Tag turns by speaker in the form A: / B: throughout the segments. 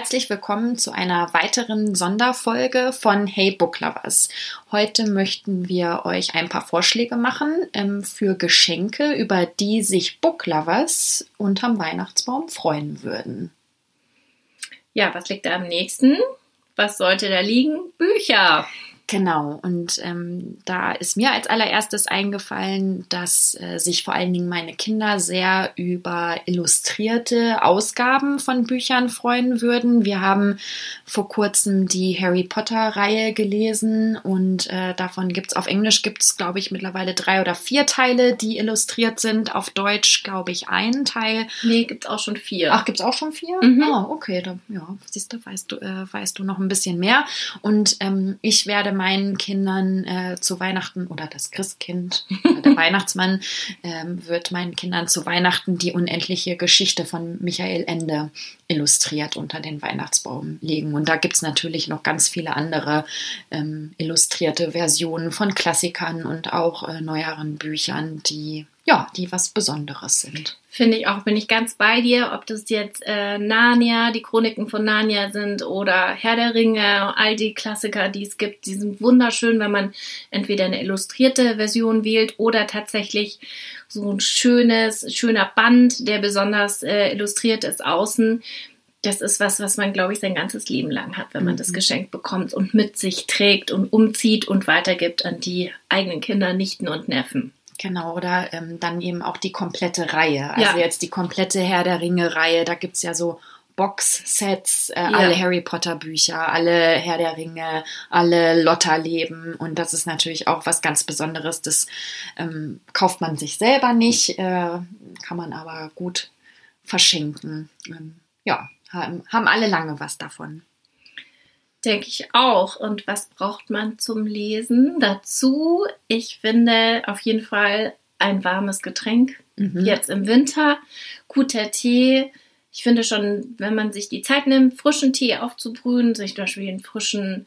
A: Herzlich willkommen zu einer weiteren Sonderfolge von Hey Book Lovers. Heute möchten wir euch ein paar Vorschläge machen ähm, für Geschenke, über die sich Book Lovers unterm Weihnachtsbaum freuen würden.
B: Ja, was liegt da am nächsten? Was sollte da liegen? Bücher.
A: Genau, und ähm, da ist mir als allererstes eingefallen, dass äh, sich vor allen Dingen meine Kinder sehr über illustrierte Ausgaben von Büchern freuen würden. Wir haben vor kurzem die Harry Potter-Reihe gelesen und äh, davon gibt es auf Englisch gibt es, glaube ich, mittlerweile drei oder vier Teile, die illustriert sind. Auf Deutsch, glaube ich, einen Teil.
B: Nee, gibt es auch schon vier.
A: Ach, gibt es auch schon vier? Mhm. Oh, okay, da, ja, siehst du, weißt du, äh, weißt du noch ein bisschen mehr. Und ähm, ich werde meinen Kindern äh, zu Weihnachten oder das Christkind, der Weihnachtsmann, ähm, wird meinen Kindern zu Weihnachten die unendliche Geschichte von Michael Ende illustriert unter den Weihnachtsbaum legen. Und da gibt es natürlich noch ganz viele andere ähm, illustrierte Versionen von Klassikern und auch äh, neueren Büchern, die ja, die was Besonderes sind.
B: Finde ich auch, bin ich ganz bei dir, ob das jetzt äh, Narnia, die Chroniken von Narnia sind oder Herr der Ringe, all die Klassiker, die es gibt, die sind wunderschön, wenn man entweder eine illustrierte Version wählt oder tatsächlich so ein schönes, schöner Band, der besonders äh, illustriert ist außen. Das ist was, was man, glaube ich, sein ganzes Leben lang hat, wenn man mhm. das Geschenk bekommt und mit sich trägt und umzieht und weitergibt an die eigenen Kinder, Nichten und Neffen.
A: Genau, oder ähm, dann eben auch die komplette Reihe. Also ja. jetzt die komplette Herr der Ringe-Reihe. Da gibt es ja so Box-Sets, äh, ja. alle Harry Potter-Bücher, alle Herr der Ringe, alle Lotta-Leben. Und das ist natürlich auch was ganz Besonderes. Das ähm, kauft man sich selber nicht, äh, kann man aber gut verschenken. Ähm, ja, haben, haben alle lange was davon.
B: Denke ich auch. Und was braucht man zum Lesen dazu? Ich finde auf jeden Fall ein warmes Getränk. Mhm. Jetzt im Winter. Guter Tee. Ich finde schon, wenn man sich die Zeit nimmt, frischen Tee aufzubrühen, sich zum Beispiel einen frischen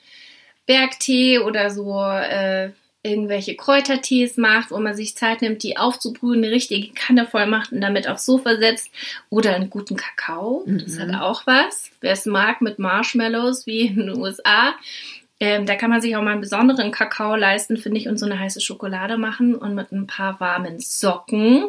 B: Bergtee oder so äh, irgendwelche Kräutertees macht, wo man sich Zeit nimmt, die aufzubrühen, eine richtige Kanne voll macht und damit aufs Sofa setzt. Oder einen guten Kakao. Mhm. Das hat mhm. auch was. Wer es mag, mit Marshmallows wie in den USA. Ähm, da kann man sich auch mal einen besonderen Kakao leisten, finde ich, und so eine heiße Schokolade machen und mit ein paar warmen Socken,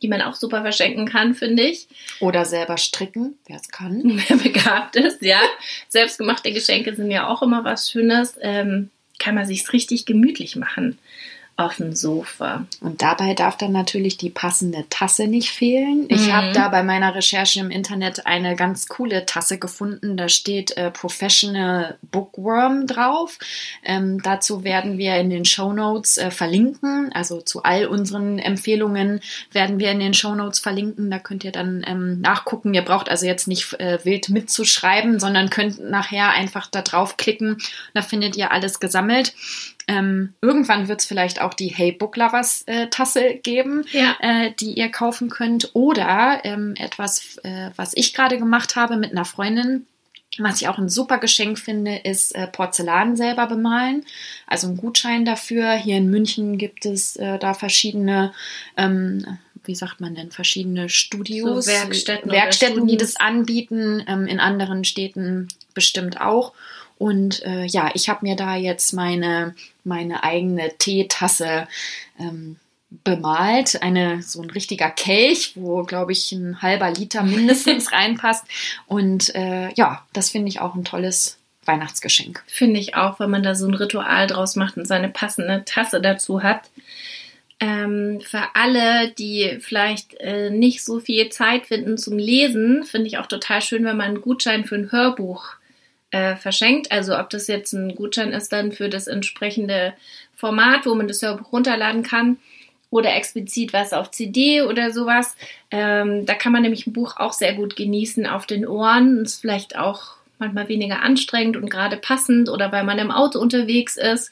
B: die man auch super verschenken kann, finde ich.
A: Oder selber stricken, wer es kann.
B: Wer begabt ist, ja. Selbstgemachte Geschenke sind ja auch immer was Schönes. Ähm, kann man sich richtig gemütlich machen auf dem Sofa.
A: Und dabei darf dann natürlich die passende Tasse nicht fehlen. Ich mhm. habe da bei meiner Recherche im Internet eine ganz coole Tasse gefunden. Da steht äh, Professional Bookworm drauf. Ähm, dazu werden wir in den Show Notes äh, verlinken. Also zu all unseren Empfehlungen werden wir in den Show Notes verlinken. Da könnt ihr dann ähm, nachgucken. Ihr braucht also jetzt nicht äh, wild mitzuschreiben, sondern könnt nachher einfach da draufklicken. Da findet ihr alles gesammelt. Ähm, irgendwann wird es vielleicht auch die Hey Book Lovers äh, Tasse geben, ja. äh, die ihr kaufen könnt. Oder ähm, etwas, äh, was ich gerade gemacht habe mit einer Freundin. Was ich auch ein super Geschenk finde, ist äh, Porzellan selber bemalen. Also ein Gutschein dafür. Hier in München gibt es äh, da verschiedene ähm, wie sagt man denn, verschiedene Studios,
B: so Werkstätten,
A: Werkstätten die das anbieten, ähm, in anderen Städten bestimmt auch. Und äh, ja, ich habe mir da jetzt meine, meine eigene Teetasse ähm, bemalt. Eine, so ein richtiger Kelch, wo, glaube ich, ein halber Liter mindestens reinpasst. Und äh, ja, das finde ich auch ein tolles Weihnachtsgeschenk.
B: Finde ich auch, wenn man da so ein Ritual draus macht und seine passende Tasse dazu hat. Ähm, für alle, die vielleicht äh, nicht so viel Zeit finden zum Lesen, finde ich auch total schön, wenn man einen Gutschein für ein Hörbuch äh, verschenkt. Also ob das jetzt ein Gutschein ist dann für das entsprechende Format, wo man das Hörbuch runterladen kann. oder explizit was auf CD oder sowas. Ähm, da kann man nämlich ein Buch auch sehr gut genießen auf den Ohren. Ist vielleicht auch manchmal weniger anstrengend und gerade passend oder weil man im Auto unterwegs ist.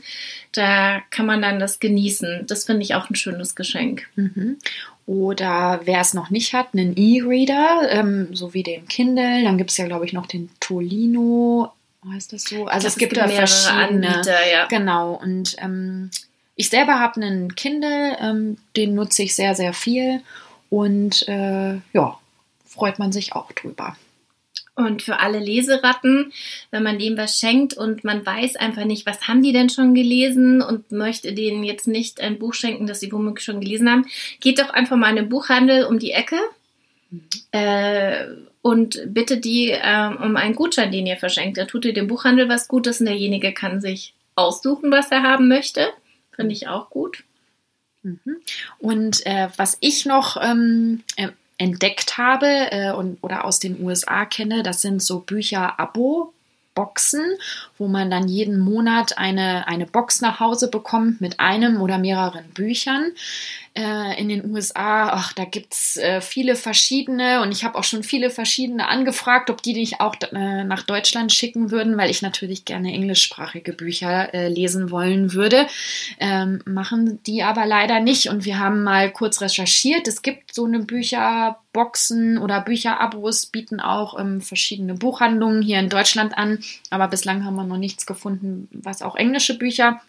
B: Da kann man dann das genießen. Das finde ich auch ein schönes Geschenk.
A: Mhm. Oder wer es noch nicht hat, einen E-Reader, ähm, so wie den Kindle. Dann gibt es ja, glaube ich, noch den Tolino. Heißt das so? Also
B: das
A: es gibt, gibt da verschiedene.
B: Anbieter, ja.
A: Genau. Und ähm, ich selber habe einen Kindle, ähm, den nutze ich sehr, sehr viel und äh, ja, freut man sich auch drüber.
B: Und für alle Leseratten, wenn man dem was schenkt und man weiß einfach nicht, was haben die denn schon gelesen und möchte denen jetzt nicht ein Buch schenken, das sie womöglich schon gelesen haben, geht doch einfach mal in den Buchhandel um die Ecke mhm. äh, und bittet die äh, um einen Gutschein, den ihr verschenkt. Da tut ihr dem Buchhandel was Gutes und derjenige kann sich aussuchen, was er haben möchte. Finde ich auch gut.
A: Mhm. Und äh, was ich noch ähm, äh, entdeckt habe äh, und, oder aus den USA kenne, das sind so Bücher-Abo. Boxen, wo man dann jeden Monat eine, eine Box nach Hause bekommt mit einem oder mehreren Büchern äh, in den USA, ach, da gibt es äh, viele verschiedene und ich habe auch schon viele verschiedene angefragt, ob die dich auch äh, nach Deutschland schicken würden, weil ich natürlich gerne englischsprachige Bücher äh, lesen wollen würde. Ähm, machen die aber leider nicht und wir haben mal kurz recherchiert. Es gibt so eine Bücherboxen oder Bücherabos, bieten auch ähm, verschiedene Buchhandlungen hier in Deutschland an, aber bislang haben wir noch nichts gefunden, was auch englische Bücher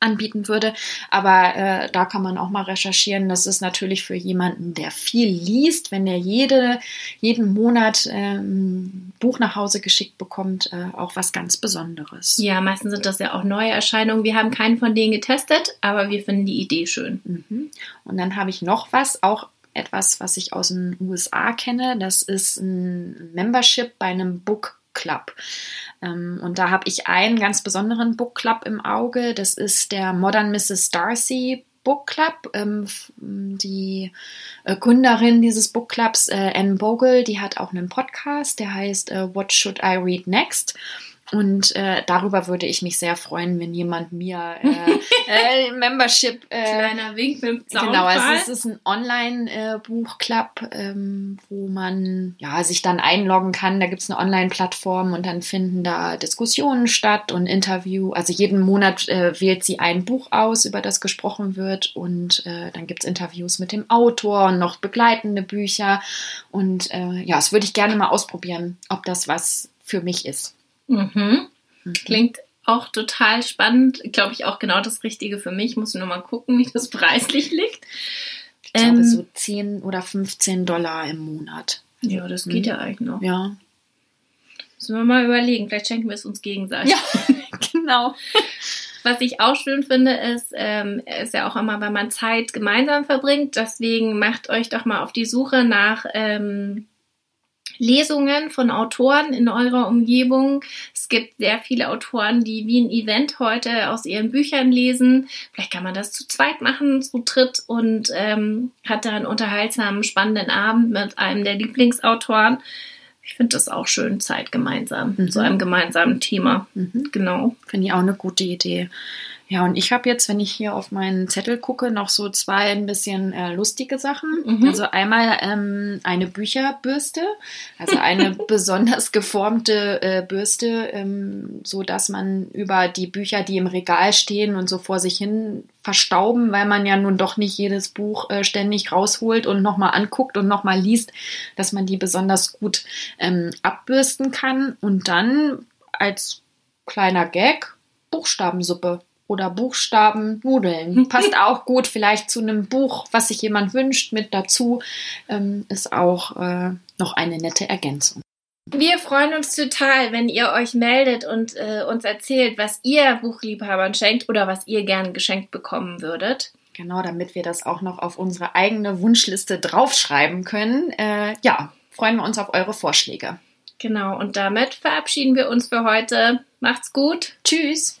A: anbieten würde. Aber äh, da kann man auch mal recherchieren. Das ist natürlich für jemanden, der viel liest, wenn er jede, jeden Monat ähm, Buch nach Hause geschickt bekommt, äh, auch was ganz Besonderes.
B: Ja, meistens sind das ja auch neue Erscheinungen. Wir haben keinen von denen getestet, aber wir finden die Idee schön.
A: Mhm. Und dann habe ich noch was, auch etwas, was ich aus den USA kenne. Das ist ein Membership bei einem Book Club. Ähm, und da habe ich einen ganz besonderen Book Club im Auge. Das ist der Modern Mrs. Darcy Book Club. Ähm, die äh, Gründerin dieses Book Clubs, äh, Anne Bogle, die hat auch einen Podcast, der heißt äh, What Should I Read Next? Und äh, darüber würde ich mich sehr freuen, wenn jemand mir äh, äh, Membership.
B: Äh, Kleiner Wink mit
A: Genau, also es ist ein Online-Buchclub, ähm, wo man ja, sich dann einloggen kann. Da gibt es eine Online-Plattform und dann finden da Diskussionen statt und Interview. Also jeden Monat äh, wählt sie ein Buch aus, über das gesprochen wird. Und äh, dann gibt es Interviews mit dem Autor und noch begleitende Bücher. Und äh, ja, das würde ich gerne mal ausprobieren, ob das was für mich ist.
B: Mhm. Mhm. Klingt auch total spannend. Glaube ich auch genau das Richtige für mich. Muss nur mal gucken, wie das preislich liegt.
A: Ich glaube, ähm, so 10 oder 15 Dollar im Monat.
B: Ja, das geht mhm. ja eigentlich noch.
A: Ja.
B: Müssen wir mal überlegen. Vielleicht schenken wir es uns gegenseitig.
A: Ja, genau.
B: Was ich auch schön finde, ist, ähm, ist ja auch immer, wenn man Zeit gemeinsam verbringt. Deswegen macht euch doch mal auf die Suche nach ähm, Lesungen von Autoren in eurer Umgebung. Es gibt sehr viele Autoren, die wie ein Event heute aus ihren Büchern lesen. Vielleicht kann man das zu zweit machen, zu dritt und ähm, hat da einen unterhaltsamen, spannenden Abend mit einem der Lieblingsautoren. Ich finde das auch schön, Zeit gemeinsam, mhm. zu einem gemeinsamen Thema.
A: Mhm. Genau. Finde ich auch eine gute Idee. Ja, und ich habe jetzt, wenn ich hier auf meinen Zettel gucke, noch so zwei ein bisschen äh, lustige Sachen. Mhm. Also einmal ähm, eine Bücherbürste, also eine besonders geformte äh, Bürste, ähm, so dass man über die Bücher, die im Regal stehen und so vor sich hin verstauben, weil man ja nun doch nicht jedes Buch äh, ständig rausholt und nochmal anguckt und nochmal liest, dass man die besonders gut ähm, abbürsten kann. Und dann als kleiner Gag Buchstabensuppe oder Buchstabennudeln. Passt auch gut vielleicht zu einem Buch, was sich jemand wünscht, mit dazu. Ähm, ist auch äh, noch eine nette Ergänzung.
B: Wir freuen uns total, wenn ihr euch meldet und äh, uns erzählt, was ihr Buchliebhabern schenkt oder was ihr gern geschenkt bekommen würdet.
A: Genau, damit wir das auch noch auf unsere eigene Wunschliste draufschreiben können. Äh, ja, freuen wir uns auf eure Vorschläge.
B: Genau, und damit verabschieden wir uns für heute. Macht's gut.
A: Tschüss.